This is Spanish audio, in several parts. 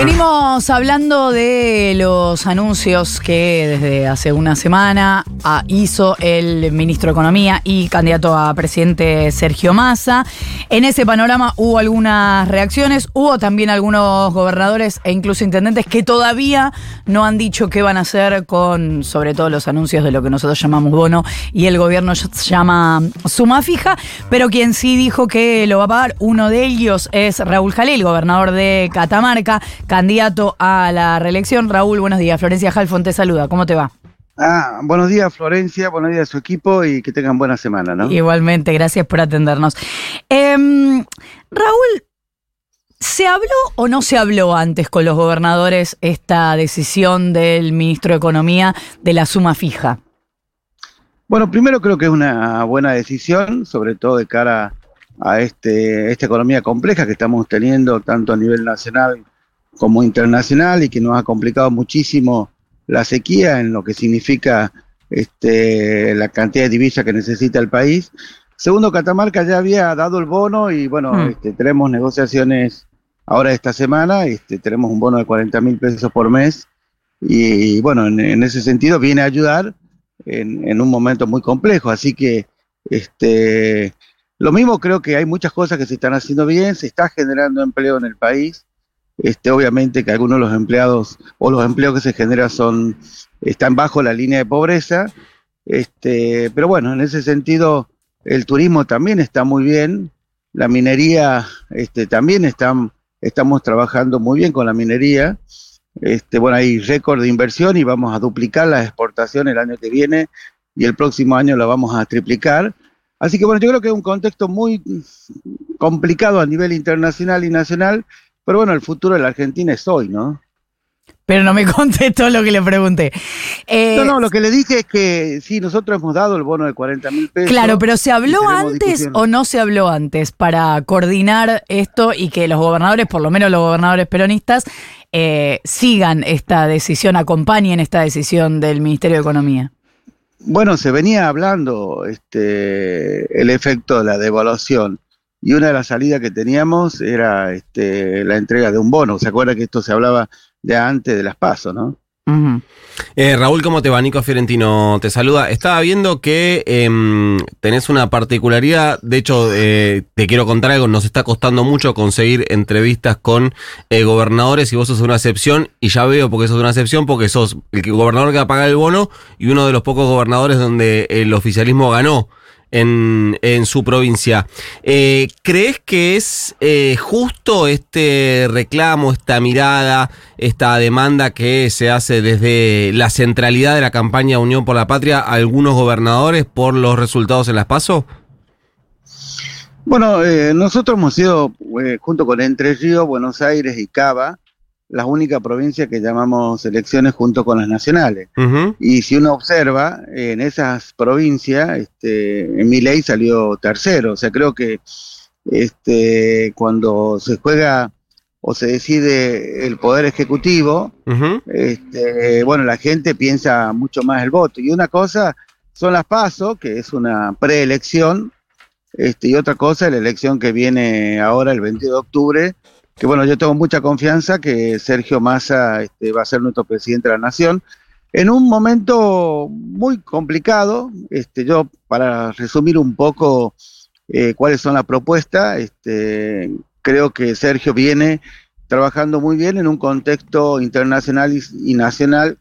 Venimos hablando de los anuncios que desde hace una semana ah, hizo el ministro de Economía y candidato a presidente Sergio Massa. En ese panorama hubo algunas reacciones, hubo también algunos gobernadores e incluso intendentes que todavía no han dicho qué van a hacer con, sobre todo, los anuncios de lo que nosotros llamamos bono y el gobierno llama suma fija, pero quien sí dijo que lo va a pagar, uno de ellos es Raúl Jalil, gobernador de Catamarca candidato a la reelección. Raúl, buenos días. Florencia Halfon te saluda. ¿Cómo te va? Ah, buenos días Florencia, buenos días a su equipo y que tengan buena semana, ¿no? Igualmente, gracias por atendernos. Em, Raúl, ¿se habló o no se habló antes con los gobernadores esta decisión del ministro de Economía de la suma fija? Bueno, primero creo que es una buena decisión, sobre todo de cara a este, esta economía compleja que estamos teniendo tanto a nivel nacional como internacional y que nos ha complicado muchísimo la sequía en lo que significa este, la cantidad de divisas que necesita el país. Segundo, Catamarca ya había dado el bono y bueno, mm. este, tenemos negociaciones ahora esta semana, este, tenemos un bono de 40 mil pesos por mes y, bueno, en, ese sentido viene a ayudar en, en, un momento muy complejo. Así que este, lo mismo creo que hay muchas cosas que se están haciendo bien, se está generando empleo en el país este, obviamente que algunos de los empleados o los empleos que se generan son, están bajo la línea de pobreza, este, pero bueno, en ese sentido el turismo también está muy bien, la minería este, también estamos trabajando muy bien con la minería, este, bueno, hay récord de inversión y vamos a duplicar la exportación el año que viene y el próximo año la vamos a triplicar. Así que bueno, yo creo que es un contexto muy complicado a nivel internacional y nacional, pero bueno, el futuro de la Argentina es hoy, ¿no? Pero no me contestó lo que le pregunté. Eh, no, no, lo que le dije es que sí, nosotros hemos dado el bono de 40 mil pesos. Claro, pero ¿se habló antes o no se habló antes para coordinar esto y que los gobernadores, por lo menos los gobernadores peronistas, eh, sigan esta decisión, acompañen esta decisión del Ministerio de Economía? Bueno, se venía hablando este, el efecto de la devaluación y una de las salidas que teníamos era este, la entrega de un bono. ¿Se acuerda que esto se hablaba de antes de las pasos, no? Eh, Raúl, ¿cómo te va? Nico Fiorentino te saluda. Estaba viendo que em, tenés una particularidad, de hecho, eh, te quiero contar algo, nos está costando mucho conseguir entrevistas con eh, gobernadores y vos sos una excepción, y ya veo porque sos una excepción, porque sos el gobernador que va a pagar el bono y uno de los pocos gobernadores donde el oficialismo ganó en, en su provincia. Eh, ¿Crees que es eh, justo este reclamo, esta mirada, esta demanda que se hace desde la centralidad de la campaña Unión por la Patria a algunos gobernadores por los resultados en las PASO? Bueno, eh, nosotros hemos sido, junto con Entre Ríos, Buenos Aires y Cava, la única provincia que llamamos elecciones junto con las nacionales. Y si uno observa, en esas provincias, este, en mi ley salió tercero. O sea, creo que este, cuando se juega o se decide el poder ejecutivo, este, bueno, la gente piensa mucho más el voto. Y una cosa son las PASO, que es una preelección, este, y otra cosa es la elección que viene ahora el 22 de octubre, que bueno, yo tengo mucha confianza que Sergio Massa este, va a ser nuestro presidente de la nación. En un momento muy complicado, este, yo para resumir un poco eh, cuáles son las propuestas, este, creo que Sergio viene trabajando muy bien en un contexto internacional y, nacional,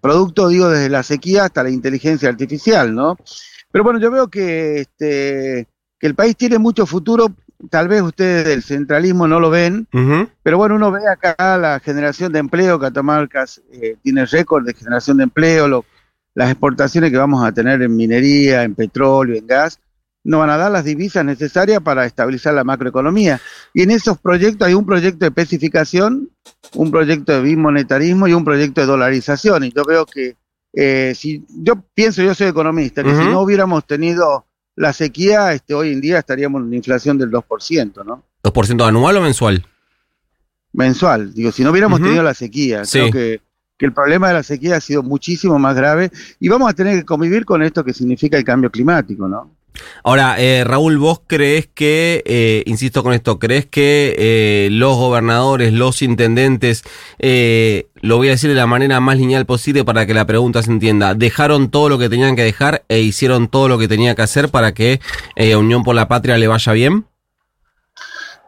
producto, digo, desde la sequía hasta la inteligencia artificial, ¿no? Pero bueno, yo veo que, este, que el país tiene mucho futuro tal vez ustedes del centralismo no lo ven, pero bueno, uno ve acá la generación de empleo, Catamarca eh, tiene récord de generación de empleo, las exportaciones que vamos a tener en minería, en petróleo, en gas, nos van a dar las divisas necesarias para estabilizar la macroeconomía. Y en esos proyectos hay un proyecto de especificación, un proyecto de bimonetarismo y un proyecto de dolarización. Y yo veo que, eh, si yo pienso, yo soy economista, que si no hubiéramos tenido la sequía, este, hoy en día estaríamos en una inflación del 2%, ¿no? ¿2% anual o mensual? mensual. Digo, si no hubiéramos tenido la sequía, creo que, que el problema de la sequía ha sido muchísimo más grave y vamos a tener que convivir con esto que significa el cambio climático, ¿no? Ahora, eh, Raúl, vos crees que, eh, insisto con esto, crees que eh, los gobernadores, los intendentes, lo voy a decir de la manera más lineal posible para que la pregunta se entienda, dejaron todo lo que tenían que dejar e hicieron todo lo que tenía que hacer para que Unión por la Patria le vaya bien?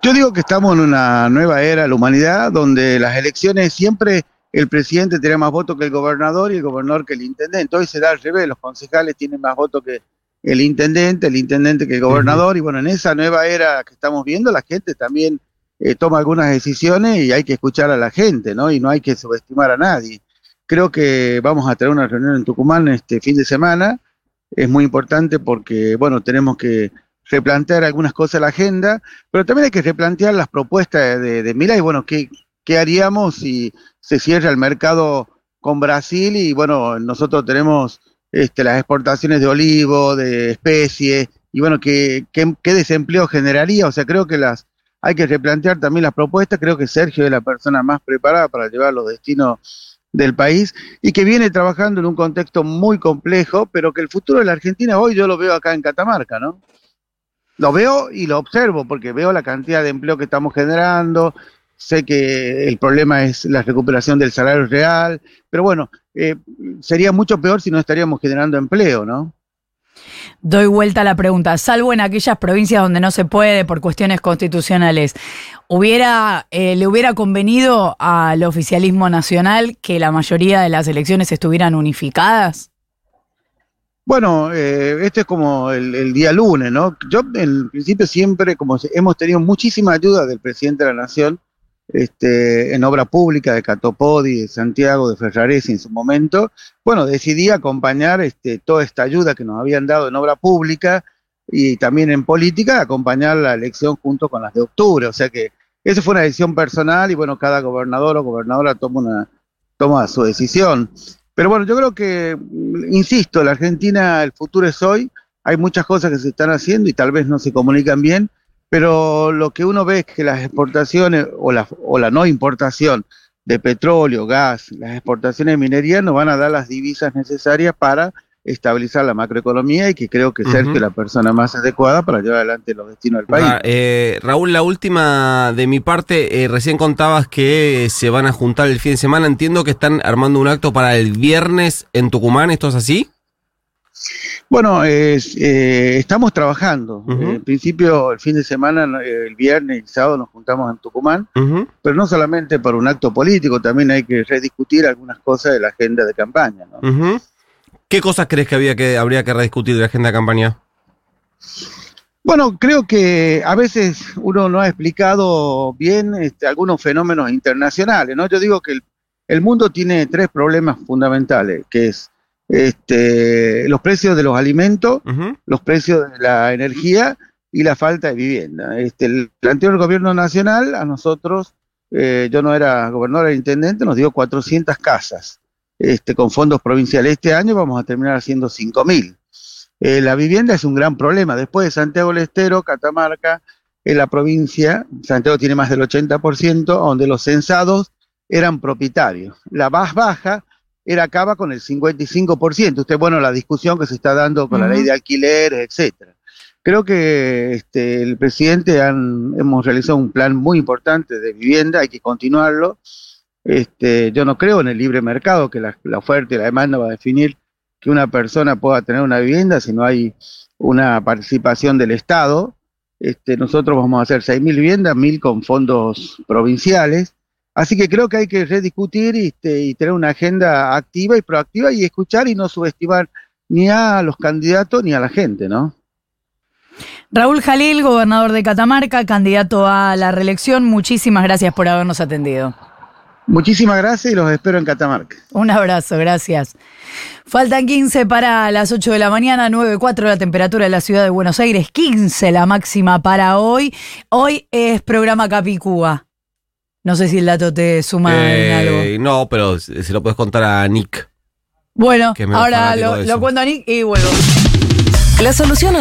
Yo digo que estamos en una nueva era de la humanidad donde las elecciones siempre el presidente tiene más votos que el gobernador y el gobernador que el intendente. Hoy se da al revés, los concejales tienen más votos que el intendente, el intendente que el gobernador, y bueno, en esa nueva era que estamos viendo, la gente también eh, toma algunas decisiones y hay que escuchar a la gente, ¿no? Y no hay que subestimar a nadie. Creo que vamos a tener una reunión en Tucumán este fin de semana, es muy importante porque, bueno, tenemos que replantear algunas cosas en la agenda, pero también hay que replantear las propuestas de, de Mira y bueno, ¿qué, ¿qué haríamos si se cierra el mercado con Brasil? Y bueno, nosotros tenemos este, las exportaciones de olivo, de especies, y bueno, ¿qué, qué, desempleo generaría? O sea, creo que las hay que replantear también las propuestas, creo que Sergio es la persona más preparada para llevar los destinos del país y que viene trabajando en un contexto muy complejo, pero que el futuro de la Argentina hoy yo lo veo acá en Catamarca, ¿no? Lo veo y lo observo porque veo la cantidad de empleo que estamos generando, sé que el problema es la recuperación del salario real, pero bueno, eh, sería mucho peor si no estaríamos generando empleo, ¿no? Doy vuelta a la pregunta. Salvo en aquellas provincias donde no se puede por cuestiones constitucionales, ¿hubiera, eh, ¿le hubiera convenido al oficialismo nacional que la mayoría de las elecciones estuvieran unificadas? Bueno, eh, este es como el, el, día lunes, ¿no? Yo en principio siempre, como hemos tenido muchísima ayuda del presidente de la Nación, este, en obra pública de Catopodi, de Santiago, de Ferraresi en su momento, bueno, decidí acompañar este, toda esta ayuda que nos habían dado en obra pública y también en política, acompañar la elección junto con las de octubre. O sea que esa fue una decisión personal y bueno, cada gobernador o gobernadora toma, una, toma su decisión. Pero bueno, yo creo que, insisto, la Argentina, el futuro es hoy, hay muchas cosas que se están haciendo y tal vez no se comunican bien, pero lo que uno ve es que las exportaciones o la, o la no importación de petróleo, gas, las exportaciones de minería nos van a dar las divisas necesarias para estabilizar la macroeconomía y que creo que Sergio es la persona más adecuada para llevar adelante los destinos del país. Eh, Raúl, la última de mi parte, eh, recién contabas que se van a juntar el fin de semana, entiendo que están armando un acto para el viernes en Tucumán, ¿esto es así? Bueno, eh, estamos trabajando. en principio, el fin de semana, el viernes y el sábado nos juntamos en Tucumán, pero no solamente por un acto político, también hay que rediscutir algunas cosas de la agenda de campaña. ¿Qué cosas crees que, había que habría que rediscutir de la agenda de campaña? Bueno, creo que a veces uno no ha explicado bien este, algunos fenómenos internacionales. ¿no? Yo digo que el, el mundo tiene tres problemas fundamentales, que es este, los precios de los alimentos, los precios de la energía y la falta de vivienda. Este, el, anterior gobierno nacional a nosotros, eh, yo no era gobernador, era intendente, nos dio 400 casas este, con fondos provinciales. Este año vamos a terminar haciendo 5.000. Eh, la vivienda es un gran problema. Después de Santiago del Estero, Catamarca, en la provincia, Santiago tiene más del 80%, donde los censados eran propietarios. La más baja era acaba con el 55%. Usted, bueno, la discusión que se está dando con la ley de alquileres, etcétera. Creo que este, el presidente han, hemos realizado un plan muy importante de vivienda, hay que continuarlo. Este, yo no creo en el libre mercado, que la, oferta y la demanda va a definir que una persona pueda tener una vivienda si no hay una participación del Estado. Este, nosotros vamos a hacer 6.000 viviendas, 1.000 con fondos provinciales. Así que creo que hay que rediscutir este, y tener una agenda activa y proactiva y escuchar y no subestimar ni a los candidatos ni a la gente, ¿no? Raúl Jalil, gobernador de Catamarca, candidato a la reelección, muchísimas gracias por habernos atendido. Muchísimas gracias y los espero en Catamarca. Un abrazo, gracias. Faltan 15 para las 8 de la mañana, 9.4 la temperatura de la ciudad de Buenos Aires, 15 la máxima para hoy. Hoy es programa Capicúa. No sé si el dato te suma en eh, algo. No, pero se lo puedes contar a Nick. Bueno, ahora lo, lo cuento a Nick y vuelvo. La solución al